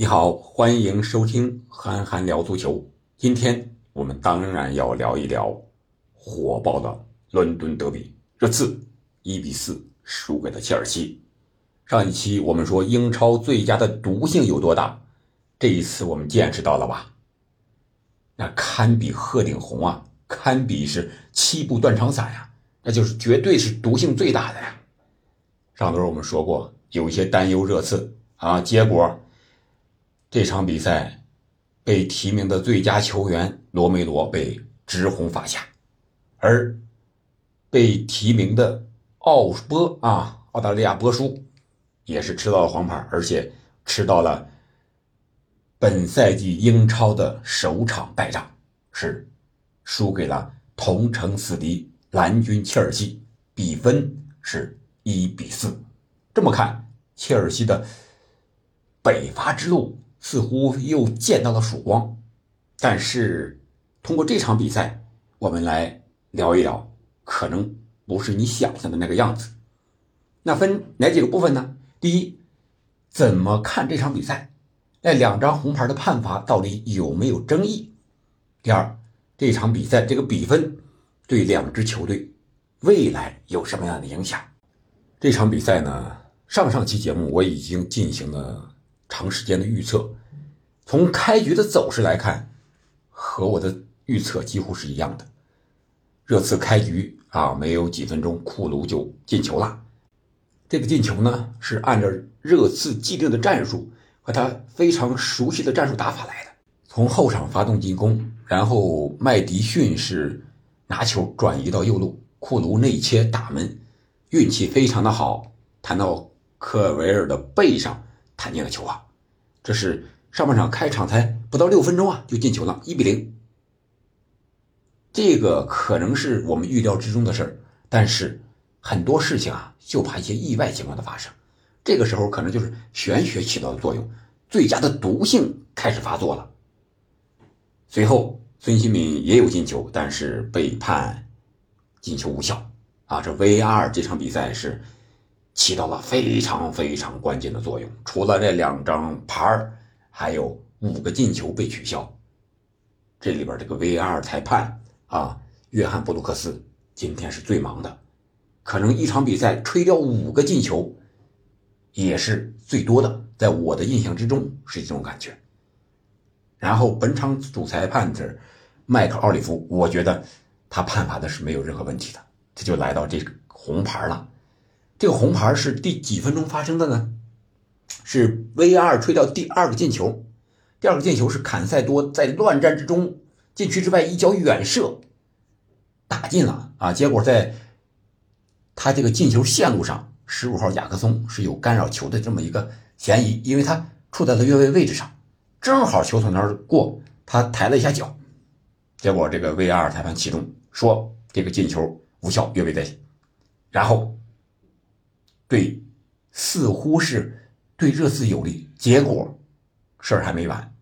你好，欢迎收听憨憨聊足球。今天我们当然要聊一聊火爆的伦敦德比，这次一比四输给了切尔西。上一期我们说英超最佳的毒性有多大，这一次我们见识到了吧？那堪比鹤顶红啊，堪比是七步断肠散呀，那就是绝对是毒性最大的呀。上周我们说过有一些担忧热刺啊，结果。这场比赛被提名的最佳球员罗梅罗被直红罚下，而被提名的奥波啊，澳大利亚波叔也是吃到了黄牌，而且吃到了本赛季英超的首场败仗，是输给了同城死敌蓝军切尔西，比分是一比四。这么看，切尔西的北伐之路。似乎又见到了曙光，但是通过这场比赛，我们来聊一聊，可能不是你想象的那个样子。那分哪几个部分呢？第一，怎么看这场比赛？那两张红牌的判罚到底有没有争议？第二，这场比赛这个比分对两支球队未来有什么样的影响？这场比赛呢？上上期节目我已经进行了。长时间的预测，从开局的走势来看，和我的预测几乎是一样的。热刺开局啊，没有几分钟，库卢就进球了。这个进球呢，是按照热刺既定的战术和他非常熟悉的战术打法来的。从后场发动进攻，然后麦迪逊是拿球转移到右路，库卢内切打门，运气非常的好，弹到科尔维尔的背上。弹进了球啊！这是上半场开场才不到六分钟啊，就进球了，一比零。这个可能是我们预料之中的事儿，但是很多事情啊，就怕一些意外情况的发生。这个时候可能就是玄学起到的作用，最佳的毒性开始发作了。随后孙兴敏也有进球，但是被判进球无效啊！这 VAR 这场比赛是。起到了非常非常关键的作用。除了这两张牌还有五个进球被取消。这里边这个 VAR 裁判啊，约翰布鲁克斯今天是最忙的，可能一场比赛吹掉五个进球，也是最多的。在我的印象之中是这种感觉。然后本场主裁判是麦克奥利弗，我觉得他判罚的是没有任何问题的。这就来到这个红牌了。这个红牌是第几分钟发生的呢？是 VAR 吹掉第二个进球，第二个进球是坎塞多在乱战之中禁区之外一脚远射打进了啊！结果在他这个进球线路上，十五号雅克松是有干扰球的这么一个嫌疑，因为他处在了越位位置上，正好球从那儿过，他抬了一下脚，结果这个 VAR 裁判启动说这个进球无效，越位在先，然后。对，似乎是对热刺有利。结果事儿还没完，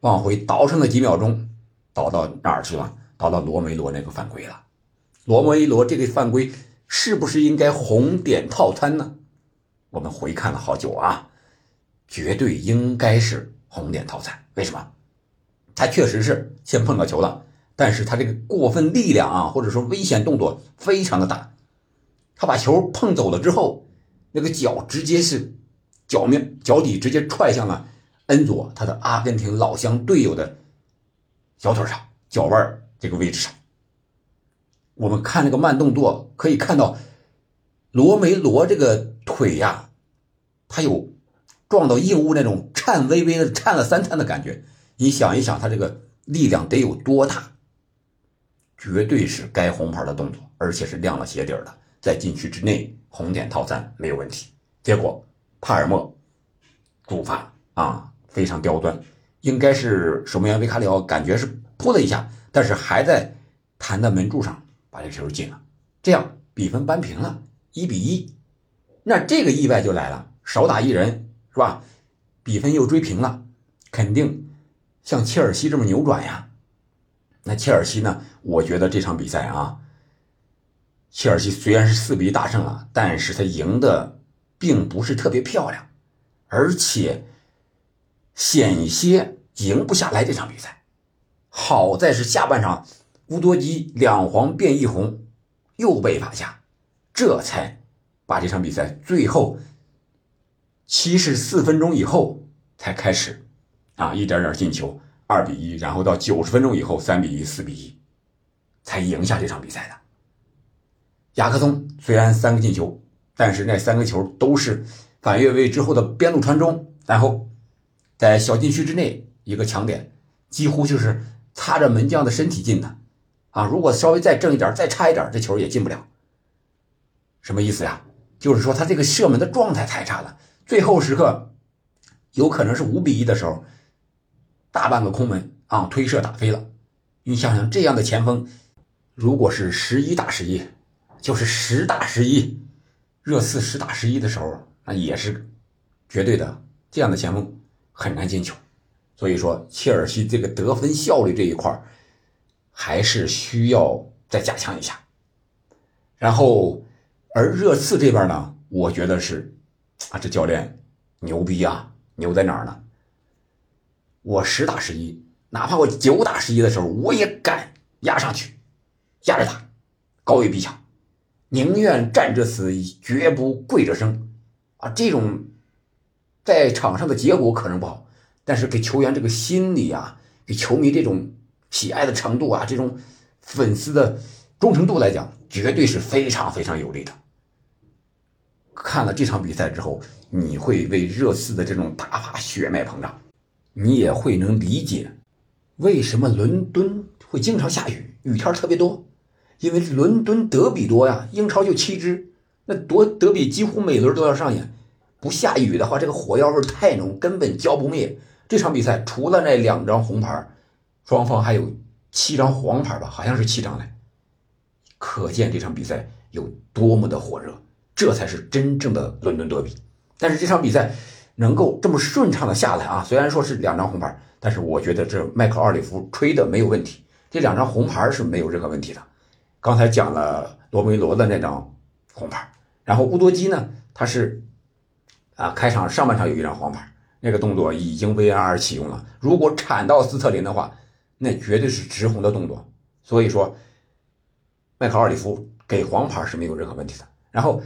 往回倒上了几秒钟，倒到哪儿去了？倒到罗梅罗那个犯规了。罗梅罗这个犯规是不是应该红点套餐呢？我们回看了好久啊，绝对应该是红点套餐。为什么？他确实是先碰到球了，但是他这个过分力量啊，或者说危险动作非常的大，他把球碰走了之后。那个脚直接是脚面脚底直接踹向了恩佐他的阿根廷老乡队友的小腿上脚腕这个位置上。我们看那个慢动作可以看到罗梅罗这个腿呀，他有撞到硬物那种颤巍巍的颤了三颤的感觉。你想一想，他这个力量得有多大？绝对是该红牌的动作，而且是亮了鞋底的。在禁区之内，红点套餐没有问题。结果帕尔默主罚啊，非常刁钻，应该是守门员维卡里奥感觉是扑了一下，但是还在弹的门柱上把这球进了，这样比分扳平了，一比一。那这个意外就来了，少打一人是吧？比分又追平了，肯定像切尔西这么扭转呀。那切尔西呢？我觉得这场比赛啊。切尔西虽然是四比一大胜了，但是他赢的并不是特别漂亮，而且险些赢不下来这场比赛。好在是下半场乌多基两黄变一红，又被罚下，这才把这场比赛最后七十四分钟以后才开始啊一点点进球，二比一，然后到九十分钟以后三比一、四比一，才赢下这场比赛的。雅克松虽然三个进球，但是那三个球都是反越位之后的边路传中，然后在小禁区之内一个抢点，几乎就是擦着门将的身体进的啊！如果稍微再正一点，再差一点，这球也进不了。什么意思呀？就是说他这个射门的状态太差了，最后时刻有可能是五比一的时候，大半个空门啊，推射打飞了。你想想，这样的前锋，如果是十一打十一。就是十打十一，热刺十打十一的时候，那也是绝对的。这样的前锋很难进球，所以说切尔西这个得分效率这一块还是需要再加强一下。然后，而热刺这边呢，我觉得是啊，这教练牛逼啊，牛在哪儿呢？我十打十一，哪怕我九打十一的时候，我也敢压上去，压着打，高位逼抢。宁愿站着死，绝不跪着生，啊，这种在场上的结果可能不好，但是给球员这个心理啊，给球迷这种喜爱的程度啊，这种粉丝的忠诚度来讲，绝对是非常非常有利的。看了这场比赛之后，你会为热刺的这种打法血脉膨胀，你也会能理解为什么伦敦会经常下雨，雨天特别多。因为伦敦德比多呀，英超就七支，那多德比几乎每轮都要上演。不下雨的话，这个火药味太浓，根本浇不灭。这场比赛除了那两张红牌，双方还有七张黄牌吧？好像是七张来。可见这场比赛有多么的火热，这才是真正的伦敦德比。但是这场比赛能够这么顺畅的下来啊，虽然说是两张红牌，但是我觉得这麦克奥里夫吹的没有问题，这两张红牌是没有任何问题的。刚才讲了罗梅罗的那张红牌，然后乌多基呢，他是啊，开场上半场有一张黄牌，那个动作已经 VAR 启用了。如果铲到斯特林的话，那绝对是直红的动作。所以说，麦克奥里夫给黄牌是没有任何问题的。然后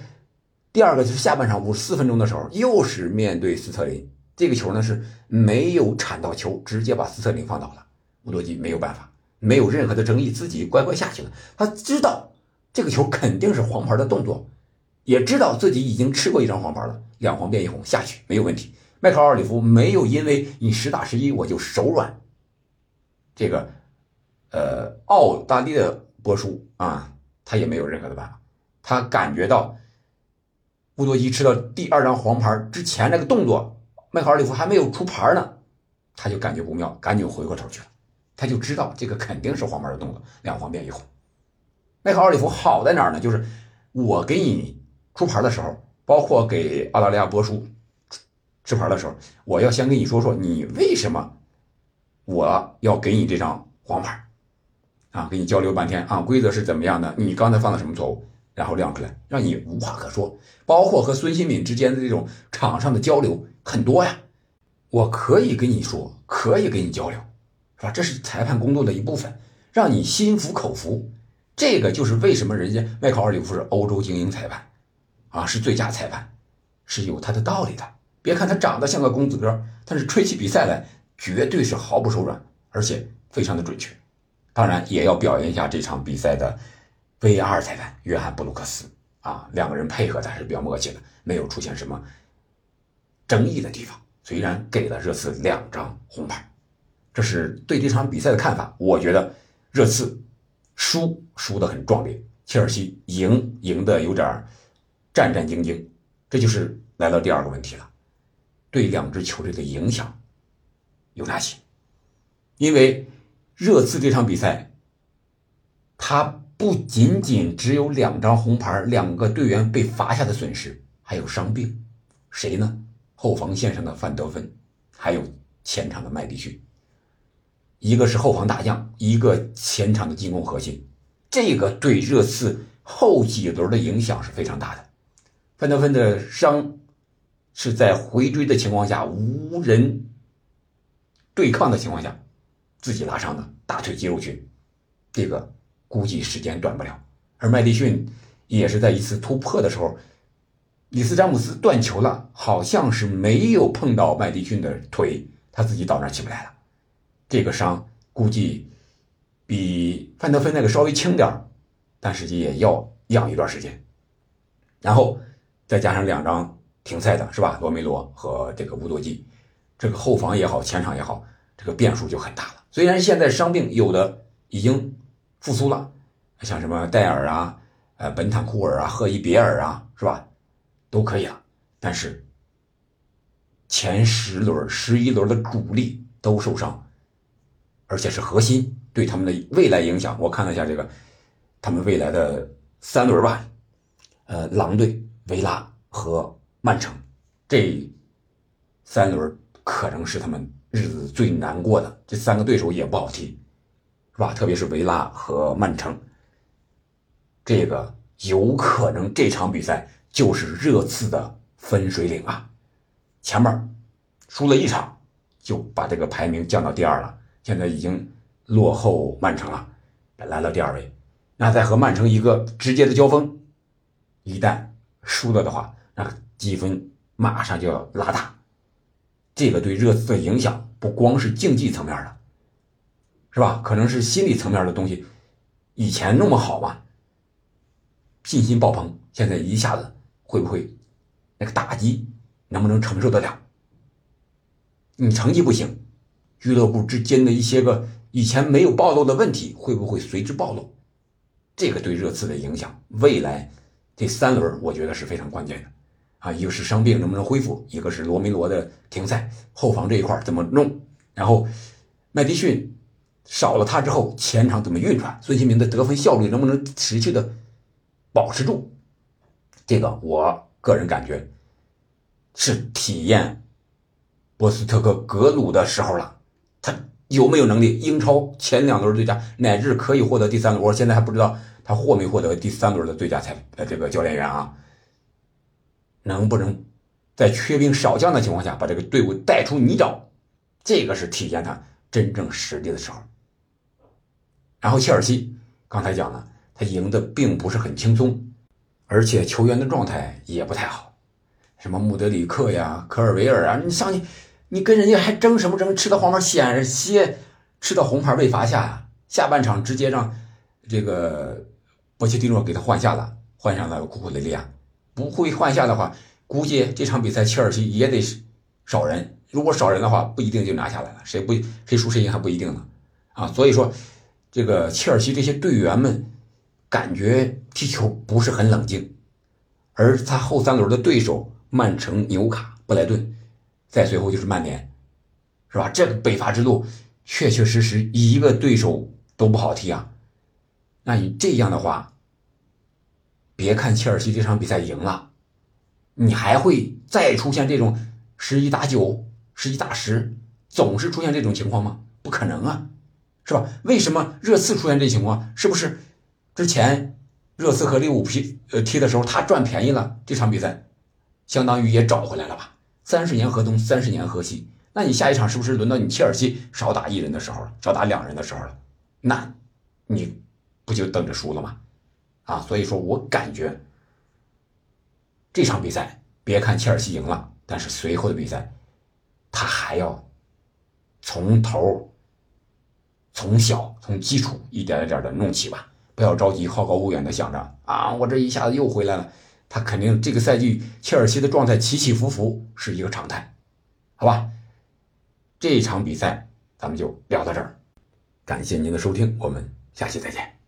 第二个就是下半场五十四分钟的时候，又是面对斯特林，这个球呢是没有铲到球，直接把斯特林放倒了，乌多基没有办法。没有任何的争议，自己乖乖下去了。他知道这个球肯定是黄牌的动作，也知道自己已经吃过一张黄牌了，两黄变一红下去没有问题。迈克尔·奥里夫没有因为你十打十一我就手软。这个，呃，奥大利的波叔啊，他也没有任何的办法。他感觉到乌多基吃到第二张黄牌之前那个动作，迈克尔·奥里夫还没有出牌呢，他就感觉不妙，赶紧回过头去了。他就知道这个肯定是黄牌的动作，两黄变一红。麦克奥利弗好在哪儿呢？就是我给你出牌的时候，包括给澳大利亚波叔吃牌的时候，我要先跟你说说你为什么我要给你这张黄牌啊？跟你交流半天啊，规则是怎么样的？你刚才犯了什么错误？然后亮出来，让你无话可说。包括和孙兴敏之间的这种场上的交流很多呀，我可以跟你说，可以跟你交流。是吧？这是裁判工作的一部分，让你心服口服。这个就是为什么人家麦考尔里夫是欧洲精英裁判，啊，是最佳裁判，是有他的道理的。别看他长得像个公子哥，但是吹起比赛来绝对是毫不手软，而且非常的准确。当然也要表扬一下这场比赛的 VR 裁判约翰布鲁克斯啊，两个人配合的还是比较默契的，没有出现什么争议的地方。虽然给了热刺两张红牌。这是对这场比赛的看法。我觉得热刺输输的很壮烈，切尔西赢赢的有点战战兢兢。这就是来到第二个问题了，对两支球队的影响有哪些？因为热刺这场比赛，他不仅仅只有两张红牌，两个队员被罚下的损失，还有伤病。谁呢？后防线上的范德芬，还有前场的麦迪逊。一个是后防大将，一个前场的进攻核心，这个对热刺后几轮的影响是非常大的。范德芬的伤是在回追的情况下无人对抗的情况下，自己拉伤的大腿肌肉群，这个估计时间短不了。而麦迪逊也是在一次突破的时候，里斯詹姆斯断球了，好像是没有碰到麦迪逊的腿，他自己到那起不来了。这个伤估计比范德芬那个稍微轻点但是也要养一段时间。然后再加上两张停赛的是吧？罗梅罗和这个乌多基，这个后防也好，前场也好，这个变数就很大了。虽然现在伤病有的已经复苏了，像什么戴尔啊、呃本坦库尔啊、赫伊别尔啊，是吧？都可以了，但是前十轮、十一轮的主力都受伤。而且是核心对他们的未来影响。我看了一下这个，他们未来的三轮吧，呃，狼队、维拉和曼城这三轮可能是他们日子最难过的。这三个对手也不好踢，是吧？特别是维拉和曼城，这个有可能这场比赛就是热刺的分水岭啊！前面输了一场，就把这个排名降到第二了。现在已经落后曼城了，来了第二位。那再和曼城一个直接的交锋，一旦输了的话，那积分马上就要拉大。这个对热刺的影响不光是竞技层面的，是吧？可能是心理层面的东西。以前那么好嘛，信心爆棚，现在一下子会不会那个打击能不能承受得了？你成绩不行。俱乐部之间的一些个以前没有暴露的问题，会不会随之暴露？这个对热刺的影响，未来这三轮我觉得是非常关键的啊！一个是伤病能不能恢复，一个是罗梅罗的停赛，后防这一块怎么弄？然后麦迪逊少了他之后，前场怎么运转？孙兴民的得分效率能不能持续的保持住？这个我个人感觉是体验波斯特克格鲁的时候了。他有没有能力？英超前两轮最佳，乃至可以获得第三轮。我现在还不知道他获没获得第三轮的最佳裁呃这个教练员啊？能不能在缺兵少将的情况下把这个队伍带出泥沼？这个是体现他真正实力的时候。然后切尔西刚才讲了，他赢的并不是很轻松，而且球员的状态也不太好，什么穆德里克呀、科尔维尔啊，你上去。你跟人家还争什么争？吃的黄牌险些吃到红牌被罚下呀！下半场直接让这个博切蒂诺给他换下了，换上了库库雷利亚。不会换下的话，估计这场比赛切尔西也得少人。如果少人的话，不一定就拿下来了。谁不谁输谁赢还不一定呢。啊，所以说这个切尔西这些队员们感觉踢球不是很冷静，而他后三轮的对手曼城、纽卡、布莱顿。再随后就是曼联，是吧？这个北伐之路确确实实一个对手都不好踢啊。那你这样的话，别看切尔西这场比赛赢了，你还会再出现这种十一打九、十一打十，总是出现这种情况吗？不可能啊，是吧？为什么热刺出现这情况？是不是之前热刺和利物浦呃踢的时候他赚便宜了？这场比赛相当于也找回来了吧？三十年河东，三十年河西。那你下一场是不是轮到你切尔西少打一人的时候了，少打两人的时候了？那，你不就等着输了吗？啊，所以说我感觉这场比赛，别看切尔西赢了，但是随后的比赛，他还要从头、从小、从基础一点一点的弄起吧，不要着急，好高骛远的想着啊，我这一下子又回来了。他肯定这个赛季切尔西的状态起起伏伏是一个常态，好吧？这场比赛咱们就聊到这儿，感谢您的收听，我们下期再见。